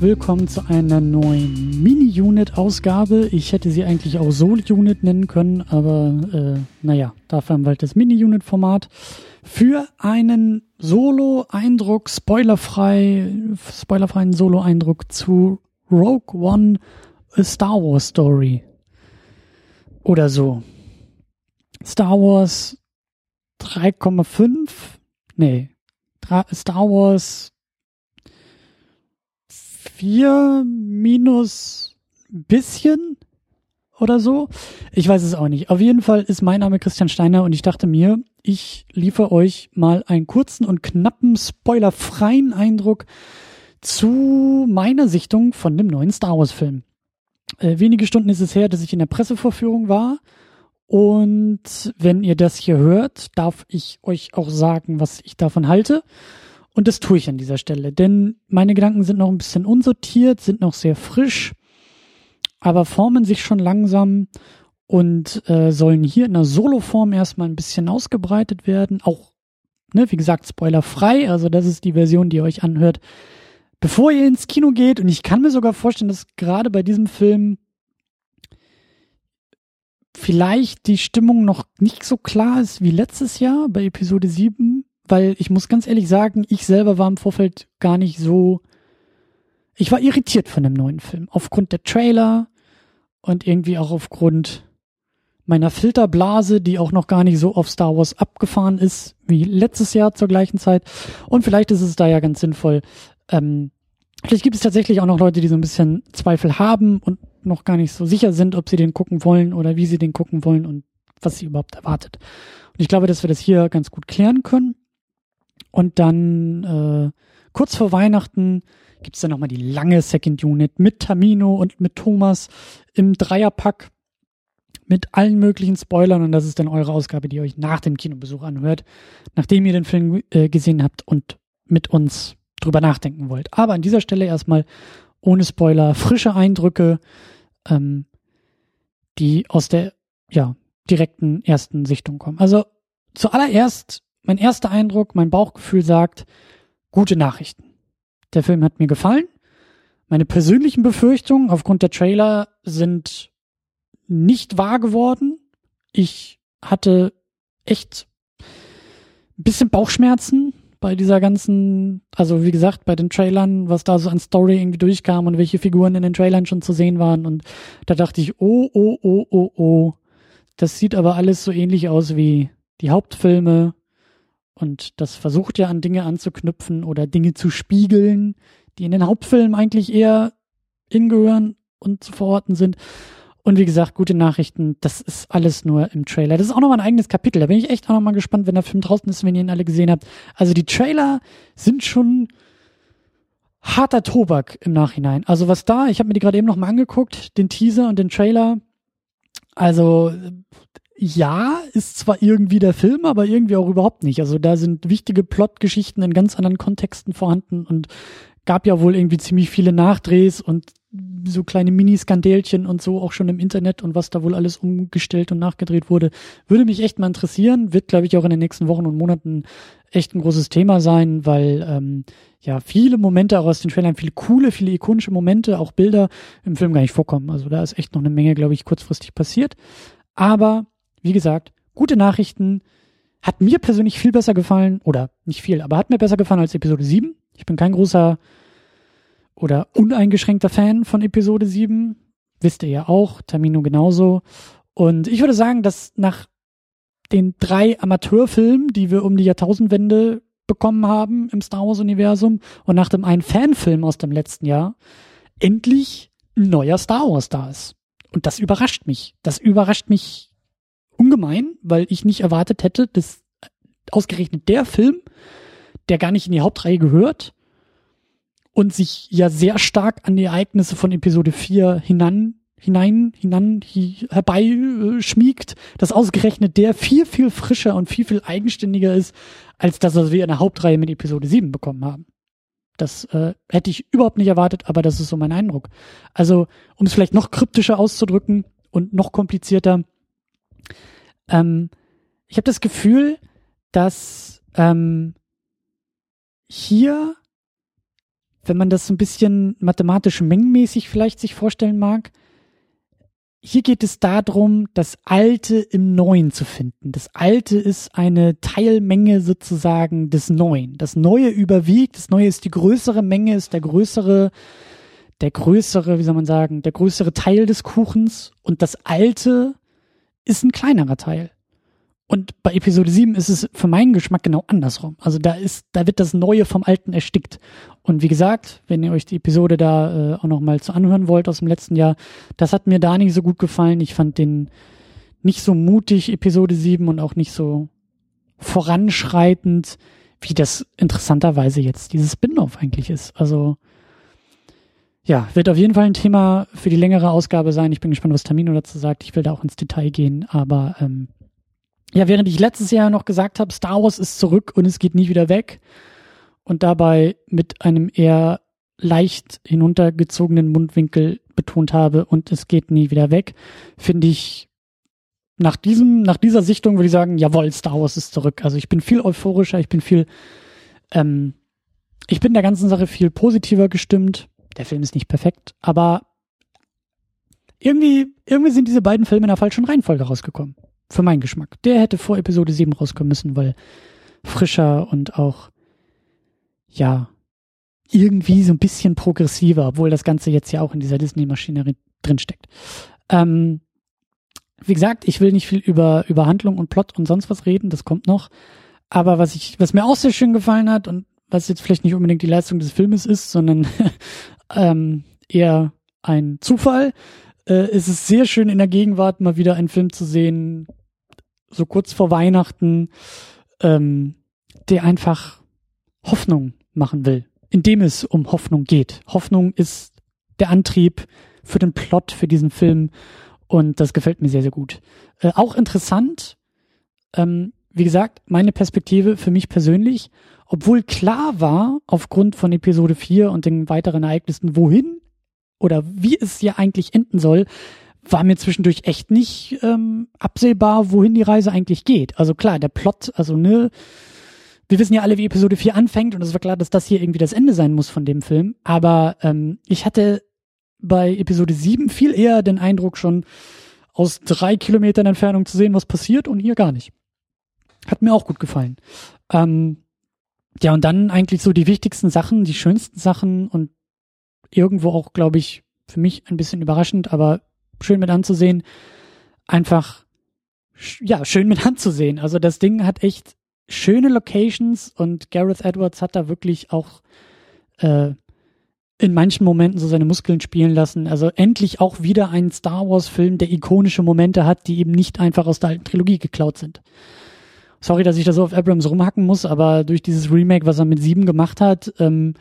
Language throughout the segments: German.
willkommen zu einer neuen Mini-Unit-Ausgabe. Ich hätte sie eigentlich auch Solo-Unit nennen können, aber äh, naja, dafür haben wir halt das Mini-Unit-Format. Für einen Solo-Eindruck, spoilerfrei, spoilerfreien Solo-Eindruck zu Rogue One, A Star Wars Story. Oder so. Star Wars 3,5? Nee. Star Wars 4 minus bisschen oder so. Ich weiß es auch nicht. Auf jeden Fall ist mein Name Christian Steiner und ich dachte mir, ich liefere euch mal einen kurzen und knappen, spoilerfreien Eindruck zu meiner Sichtung von dem neuen Star Wars Film. Äh, wenige Stunden ist es her, dass ich in der Pressevorführung war. Und wenn ihr das hier hört, darf ich euch auch sagen, was ich davon halte. Und das tue ich an dieser Stelle, denn meine Gedanken sind noch ein bisschen unsortiert, sind noch sehr frisch, aber formen sich schon langsam und äh, sollen hier in der Solo-Form erstmal ein bisschen ausgebreitet werden. Auch, ne, wie gesagt, spoilerfrei. Also das ist die Version, die ihr euch anhört, bevor ihr ins Kino geht. Und ich kann mir sogar vorstellen, dass gerade bei diesem Film vielleicht die Stimmung noch nicht so klar ist wie letztes Jahr bei Episode 7 weil ich muss ganz ehrlich sagen, ich selber war im Vorfeld gar nicht so. Ich war irritiert von dem neuen Film. Aufgrund der Trailer und irgendwie auch aufgrund meiner Filterblase, die auch noch gar nicht so auf Star Wars abgefahren ist wie letztes Jahr zur gleichen Zeit. Und vielleicht ist es da ja ganz sinnvoll. Ähm, vielleicht gibt es tatsächlich auch noch Leute, die so ein bisschen Zweifel haben und noch gar nicht so sicher sind, ob sie den gucken wollen oder wie sie den gucken wollen und was sie überhaupt erwartet. Und ich glaube, dass wir das hier ganz gut klären können. Und dann äh, kurz vor Weihnachten gibt's dann nochmal die lange Second Unit mit Tamino und mit Thomas im Dreierpack mit allen möglichen Spoilern und das ist dann eure Ausgabe, die ihr euch nach dem Kinobesuch anhört, nachdem ihr den Film äh, gesehen habt und mit uns drüber nachdenken wollt. Aber an dieser Stelle erstmal ohne Spoiler frische Eindrücke, ähm, die aus der ja direkten ersten Sichtung kommen. Also zuallererst mein erster Eindruck, mein Bauchgefühl sagt, gute Nachrichten. Der Film hat mir gefallen. Meine persönlichen Befürchtungen aufgrund der Trailer sind nicht wahr geworden. Ich hatte echt ein bisschen Bauchschmerzen bei dieser ganzen, also wie gesagt, bei den Trailern, was da so an Story irgendwie durchkam und welche Figuren in den Trailern schon zu sehen waren. Und da dachte ich, oh, oh, oh, oh, oh. Das sieht aber alles so ähnlich aus wie die Hauptfilme und das versucht ja an Dinge anzuknüpfen oder Dinge zu spiegeln, die in den Hauptfilmen eigentlich eher hingehören und zu verorten sind. Und wie gesagt, gute Nachrichten, das ist alles nur im Trailer. Das ist auch nochmal ein eigenes Kapitel. Da bin ich echt auch nochmal gespannt, wenn der Film draußen ist, wenn ihr ihn alle gesehen habt. Also die Trailer sind schon harter Tobak im Nachhinein. Also was da, ich habe mir die gerade eben nochmal angeguckt, den Teaser und den Trailer. Also ja, ist zwar irgendwie der Film, aber irgendwie auch überhaupt nicht. Also da sind wichtige Plotgeschichten in ganz anderen Kontexten vorhanden und gab ja wohl irgendwie ziemlich viele Nachdrehs und so kleine Mini-Skandälchen und so auch schon im Internet und was da wohl alles umgestellt und nachgedreht wurde. Würde mich echt mal interessieren, wird glaube ich auch in den nächsten Wochen und Monaten echt ein großes Thema sein, weil ähm, ja viele Momente auch aus den Trailern, viele coole, viele ikonische Momente, auch Bilder im Film gar nicht vorkommen. Also da ist echt noch eine Menge, glaube ich, kurzfristig passiert. Aber wie gesagt, gute Nachrichten. Hat mir persönlich viel besser gefallen, oder nicht viel, aber hat mir besser gefallen als Episode 7. Ich bin kein großer oder uneingeschränkter Fan von Episode 7. Wisst ihr ja auch, Termino genauso. Und ich würde sagen, dass nach den drei Amateurfilmen, die wir um die Jahrtausendwende bekommen haben im Star Wars-Universum und nach dem einen Fanfilm aus dem letzten Jahr, endlich ein neuer Star Wars da ist. Und das überrascht mich. Das überrascht mich ungemein, weil ich nicht erwartet hätte, dass ausgerechnet der Film, der gar nicht in die Hauptreihe gehört und sich ja sehr stark an die Ereignisse von Episode 4 hinan, hinein, hinan, hi, herbei äh, dass ausgerechnet der viel, viel frischer und viel, viel eigenständiger ist, als das, was wir in der Hauptreihe mit Episode 7 bekommen haben. Das äh, hätte ich überhaupt nicht erwartet, aber das ist so mein Eindruck. Also, um es vielleicht noch kryptischer auszudrücken und noch komplizierter, ähm, ich habe das Gefühl, dass ähm, hier wenn man das so ein bisschen mathematisch mengenmäßig vielleicht sich vorstellen mag, hier geht es darum, das Alte im Neuen zu finden. Das Alte ist eine Teilmenge sozusagen des Neuen. Das Neue überwiegt, das Neue ist die größere Menge, ist der größere, der größere, wie soll man sagen, der größere Teil des Kuchens und das Alte ist ein kleinerer Teil. Und bei Episode 7 ist es für meinen Geschmack genau andersrum. Also da ist, da wird das Neue vom Alten erstickt. Und wie gesagt, wenn ihr euch die Episode da äh, auch nochmal zu anhören wollt aus dem letzten Jahr, das hat mir da nicht so gut gefallen. Ich fand den nicht so mutig, Episode 7, und auch nicht so voranschreitend, wie das interessanterweise jetzt dieses Spin-off eigentlich ist. Also ja, wird auf jeden Fall ein Thema für die längere Ausgabe sein. Ich bin gespannt, was Tamino dazu sagt. Ich will da auch ins Detail gehen, aber ähm, ja, während ich letztes Jahr noch gesagt habe, Star Wars ist zurück und es geht nie wieder weg und dabei mit einem eher leicht hinuntergezogenen Mundwinkel betont habe und es geht nie wieder weg, finde ich nach diesem, nach dieser Sichtung würde ich sagen, jawohl, Star Wars ist zurück. Also ich bin viel euphorischer, ich bin viel, ähm, ich bin der ganzen Sache viel positiver gestimmt. Der Film ist nicht perfekt, aber irgendwie, irgendwie sind diese beiden Filme in der falschen Reihenfolge rausgekommen. Für meinen Geschmack. Der hätte vor Episode 7 rauskommen müssen, weil frischer und auch, ja, irgendwie so ein bisschen progressiver, obwohl das Ganze jetzt ja auch in dieser Disney-Maschinerie drinsteckt. Ähm, wie gesagt, ich will nicht viel über, über Handlung und Plot und sonst was reden, das kommt noch. Aber was ich, was mir auch sehr schön gefallen hat und was jetzt vielleicht nicht unbedingt die Leistung des Filmes ist, sondern ähm, eher ein Zufall, äh, ist es sehr schön in der Gegenwart mal wieder einen Film zu sehen, so kurz vor Weihnachten, ähm, der einfach Hoffnung machen will, indem es um Hoffnung geht. Hoffnung ist der Antrieb für den Plot für diesen Film und das gefällt mir sehr, sehr gut. Äh, auch interessant, ähm, wie gesagt, meine Perspektive für mich persönlich, obwohl klar war, aufgrund von Episode 4 und den weiteren Ereignissen, wohin oder wie es ja eigentlich enden soll, war mir zwischendurch echt nicht ähm, absehbar, wohin die Reise eigentlich geht. Also klar, der Plot, also ne, wir wissen ja alle, wie Episode 4 anfängt und es war klar, dass das hier irgendwie das Ende sein muss von dem Film. Aber ähm, ich hatte bei Episode 7 viel eher den Eindruck schon aus drei Kilometern Entfernung zu sehen, was passiert und hier gar nicht. Hat mir auch gut gefallen. Ähm, ja, und dann eigentlich so die wichtigsten Sachen, die schönsten Sachen und irgendwo auch, glaube ich, für mich ein bisschen überraschend, aber schön mit anzusehen. Einfach, ja, schön mit anzusehen. Also das Ding hat echt schöne Locations und Gareth Edwards hat da wirklich auch äh, in manchen Momenten so seine Muskeln spielen lassen. Also endlich auch wieder ein Star Wars-Film, der ikonische Momente hat, die eben nicht einfach aus der alten Trilogie geklaut sind. Sorry, dass ich da so auf Abrams rumhacken muss, aber durch dieses Remake, was er mit sieben gemacht hat, ähm,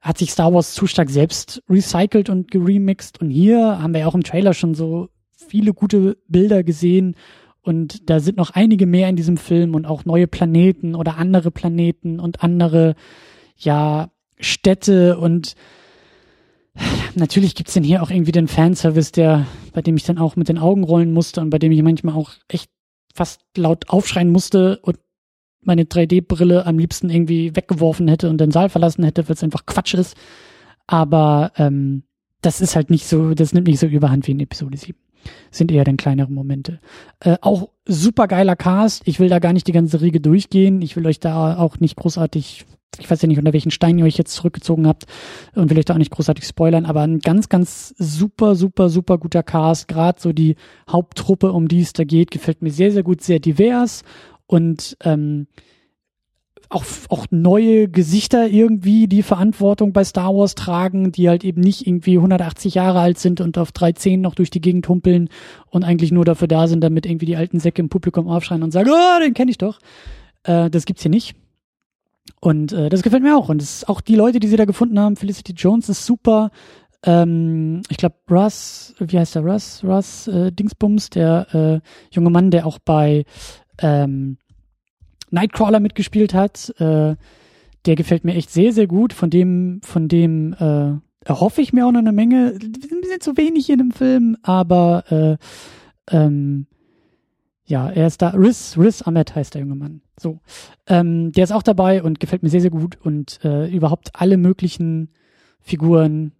hat sich Star Wars zu stark selbst recycelt und geremixed. Und hier haben wir ja auch im Trailer schon so viele gute Bilder gesehen. Und da sind noch einige mehr in diesem Film und auch neue Planeten oder andere Planeten und andere, ja, Städte und natürlich gibt's denn hier auch irgendwie den Fanservice, der, bei dem ich dann auch mit den Augen rollen musste und bei dem ich manchmal auch echt fast laut aufschreien musste und meine 3D-Brille am liebsten irgendwie weggeworfen hätte und den Saal verlassen hätte, weil es einfach Quatsch ist. Aber ähm, das ist halt nicht so, das nimmt nicht so überhand wie in Episode 7. Sind eher dann kleinere Momente. Äh, auch super geiler Cast. Ich will da gar nicht die ganze Riege durchgehen. Ich will euch da auch nicht großartig, ich weiß ja nicht, unter welchen Stein ihr euch jetzt zurückgezogen habt und will euch da auch nicht großartig spoilern, aber ein ganz, ganz super, super, super guter Cast. Gerade so die Haupttruppe, um die es da geht, gefällt mir sehr, sehr gut, sehr divers und ähm, auch, auch neue Gesichter irgendwie, die Verantwortung bei Star Wars tragen, die halt eben nicht irgendwie 180 Jahre alt sind und auf 13 noch durch die Gegend humpeln und eigentlich nur dafür da sind, damit irgendwie die alten Säcke im Publikum aufschreien und sagen, oh, den kenne ich doch. Äh, das gibt's hier nicht. Und äh, das gefällt mir auch. Und es auch die Leute, die sie da gefunden haben, Felicity Jones ist super. Ähm, ich glaube, Russ, wie heißt der Russ? Russ äh, Dingsbums, der äh, junge Mann, der auch bei ähm, Nightcrawler mitgespielt hat. Äh, der gefällt mir echt sehr, sehr gut. Von dem, von dem äh, erhoffe ich mir auch noch eine Menge. Ein bisschen zu wenig in dem Film, aber äh, ähm, ja, er ist da. Riz, Riz Ahmed heißt der junge Mann. So. Ähm, der ist auch dabei und gefällt mir sehr, sehr gut. Und äh, überhaupt alle möglichen Figuren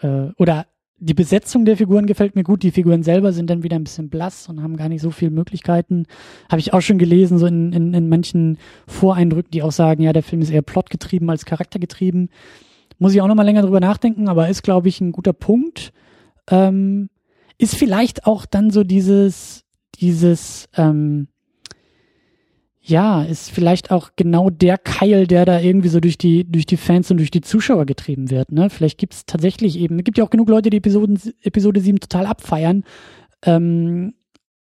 äh, oder die Besetzung der Figuren gefällt mir gut. Die Figuren selber sind dann wieder ein bisschen blass und haben gar nicht so viele Möglichkeiten. Habe ich auch schon gelesen, so in, in, in manchen Voreindrücken, die auch sagen, ja, der Film ist eher plotgetrieben als charaktergetrieben. Muss ich auch noch mal länger drüber nachdenken, aber ist, glaube ich, ein guter Punkt. Ähm, ist vielleicht auch dann so dieses, dieses, ähm, ja, ist vielleicht auch genau der Keil, der da irgendwie so durch die, durch die Fans und durch die Zuschauer getrieben wird. Ne? Vielleicht gibt es tatsächlich eben, es gibt ja auch genug Leute, die Episoden, Episode 7 total abfeiern. Ähm,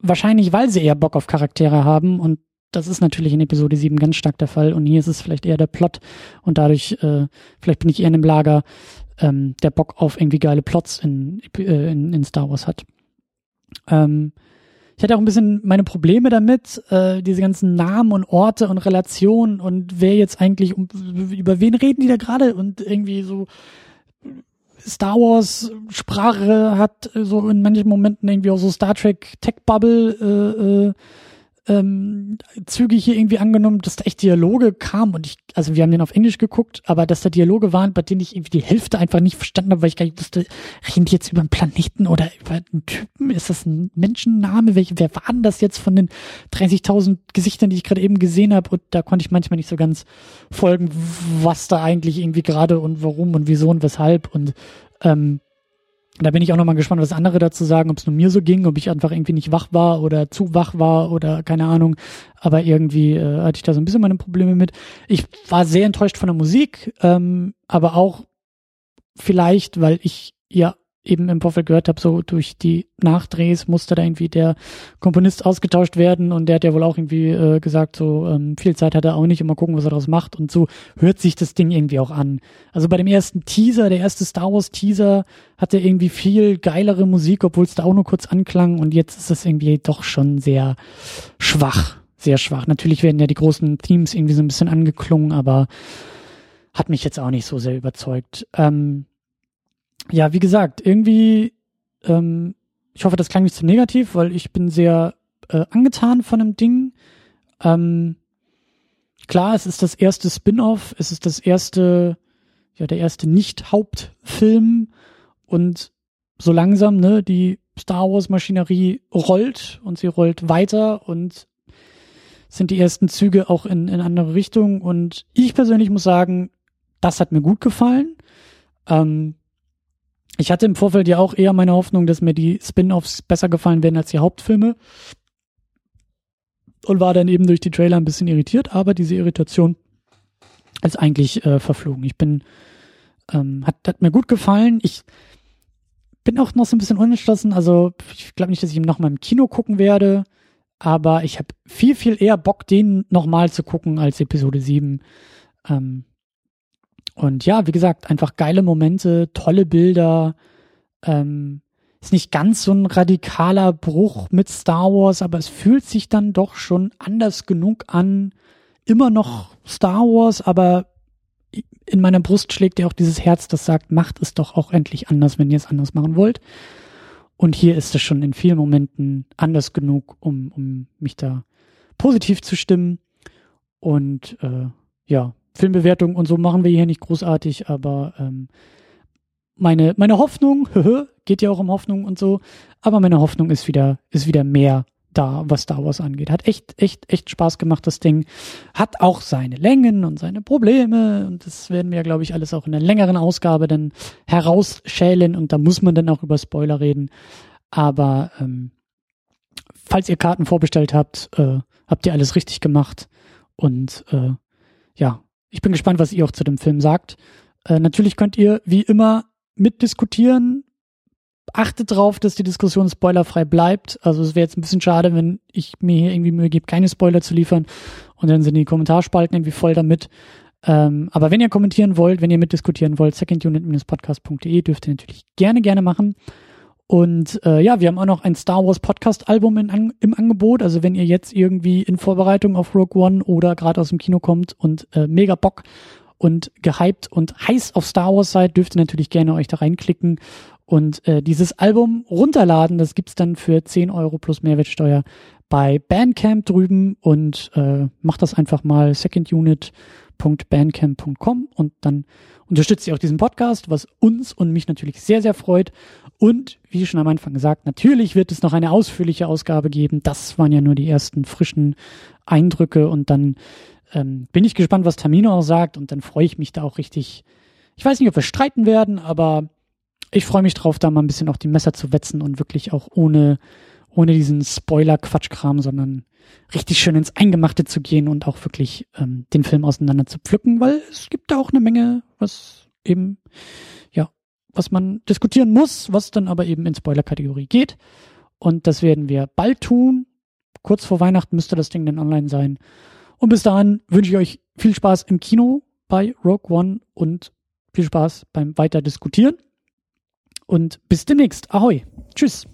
wahrscheinlich, weil sie eher Bock auf Charaktere haben und das ist natürlich in Episode 7 ganz stark der Fall und hier ist es vielleicht eher der Plot und dadurch, äh, vielleicht bin ich eher in einem Lager, ähm, der Bock auf irgendwie geile Plots in, äh, in, in Star Wars hat. Ähm, ich hatte auch ein bisschen meine Probleme damit, äh, diese ganzen Namen und Orte und Relationen und wer jetzt eigentlich, um, über wen reden die da gerade? Und irgendwie so Star Wars Sprache hat so in manchen Momenten irgendwie auch so Star Trek Tech Bubble äh, äh, ähm, Züge hier irgendwie angenommen, dass da echt Dialoge kamen und ich, also wir haben den auf Englisch geguckt, aber dass da Dialoge waren, bei denen ich irgendwie die Hälfte einfach nicht verstanden habe, weil ich gar nicht wusste, reden die jetzt über einen Planeten oder über einen Typen? Ist das ein Menschenname? Welche, wer war denn das jetzt von den 30.000 Gesichtern, die ich gerade eben gesehen habe? Und da konnte ich manchmal nicht so ganz folgen, was da eigentlich irgendwie gerade und warum und wieso und weshalb und ähm, da bin ich auch nochmal gespannt, was andere dazu sagen, ob es nur mir so ging, ob ich einfach irgendwie nicht wach war oder zu wach war oder keine Ahnung. Aber irgendwie äh, hatte ich da so ein bisschen meine Probleme mit. Ich war sehr enttäuscht von der Musik, ähm, aber auch vielleicht, weil ich ja eben im Vorfeld gehört habe, so durch die Nachdrehs musste da irgendwie der Komponist ausgetauscht werden und der hat ja wohl auch irgendwie äh, gesagt, so ähm, viel Zeit hat er auch nicht, immer gucken, was er daraus macht und so hört sich das Ding irgendwie auch an. Also bei dem ersten Teaser, der erste Star Wars Teaser, hatte irgendwie viel geilere Musik, obwohl es da auch nur kurz anklang und jetzt ist es irgendwie doch schon sehr schwach, sehr schwach. Natürlich werden ja die großen Themes irgendwie so ein bisschen angeklungen, aber hat mich jetzt auch nicht so sehr überzeugt. Ähm, ja, wie gesagt, irgendwie, ähm, ich hoffe, das klang nicht zu negativ, weil ich bin sehr äh, angetan von dem Ding. Ähm, klar, es ist das erste Spin-off, es ist das erste, ja, der erste Nicht-Hauptfilm und so langsam, ne, die Star Wars-Maschinerie rollt und sie rollt weiter und sind die ersten Züge auch in, in andere Richtungen und ich persönlich muss sagen, das hat mir gut gefallen. Ähm, ich hatte im Vorfeld ja auch eher meine Hoffnung, dass mir die Spin-offs besser gefallen werden als die Hauptfilme. Und war dann eben durch die Trailer ein bisschen irritiert, aber diese Irritation ist eigentlich äh, verflogen. Ich bin, ähm, hat, hat mir gut gefallen. Ich bin auch noch so ein bisschen unentschlossen. Also ich glaube nicht, dass ich ihn nochmal im Kino gucken werde, aber ich habe viel, viel eher Bock, den nochmal zu gucken als Episode 7. Ähm, und ja, wie gesagt, einfach geile Momente, tolle Bilder. Ähm, ist nicht ganz so ein radikaler Bruch mit Star Wars, aber es fühlt sich dann doch schon anders genug an. Immer noch Star Wars, aber in meiner Brust schlägt ja auch dieses Herz, das sagt, macht es doch auch endlich anders, wenn ihr es anders machen wollt. Und hier ist es schon in vielen Momenten anders genug, um, um mich da positiv zu stimmen. Und äh, ja, Filmbewertung und so machen wir hier nicht großartig, aber ähm, meine, meine Hoffnung, geht ja auch um Hoffnung und so, aber meine Hoffnung ist wieder, ist wieder mehr da, was Star Wars angeht. Hat echt, echt, echt Spaß gemacht, das Ding. Hat auch seine Längen und seine Probleme und das werden wir, glaube ich, alles auch in einer längeren Ausgabe dann herausschälen und da muss man dann auch über Spoiler reden. Aber ähm, falls ihr Karten vorbestellt habt, äh, habt ihr alles richtig gemacht und äh, ja, ich bin gespannt, was ihr auch zu dem Film sagt. Äh, natürlich könnt ihr wie immer mitdiskutieren. Achtet drauf, dass die Diskussion spoilerfrei bleibt. Also es wäre jetzt ein bisschen schade, wenn ich mir hier irgendwie Mühe gebe, keine Spoiler zu liefern und dann sind die Kommentarspalten irgendwie voll damit. Ähm, aber wenn ihr kommentieren wollt, wenn ihr mitdiskutieren wollt, secondunit-podcast.de dürft ihr natürlich gerne, gerne machen. Und äh, ja, wir haben auch noch ein Star Wars Podcast Album in, im Angebot. Also wenn ihr jetzt irgendwie in Vorbereitung auf Rogue One oder gerade aus dem Kino kommt und äh, mega Bock und gehypt und heiß auf Star Wars seid, dürft ihr natürlich gerne euch da reinklicken und äh, dieses Album runterladen. Das gibt's dann für 10 Euro plus Mehrwertsteuer bei Bandcamp drüben und äh, macht das einfach mal secondunit www.bandcamp.com und dann unterstützt ihr auch diesen Podcast, was uns und mich natürlich sehr, sehr freut. Und wie schon am Anfang gesagt, natürlich wird es noch eine ausführliche Ausgabe geben. Das waren ja nur die ersten frischen Eindrücke und dann ähm, bin ich gespannt, was Tamino auch sagt und dann freue ich mich da auch richtig. Ich weiß nicht, ob wir streiten werden, aber ich freue mich drauf, da mal ein bisschen auch die Messer zu wetzen und wirklich auch ohne, ohne diesen Spoiler-Quatschkram, sondern richtig schön ins Eingemachte zu gehen und auch wirklich ähm, den Film auseinander zu pflücken, weil es gibt da auch eine Menge, was eben, ja, was man diskutieren muss, was dann aber eben in Spoiler-Kategorie geht. Und das werden wir bald tun. Kurz vor Weihnachten müsste das Ding dann online sein. Und bis dahin wünsche ich euch viel Spaß im Kino bei Rogue One und viel Spaß beim weiter diskutieren. Und bis demnächst. Ahoi. Tschüss.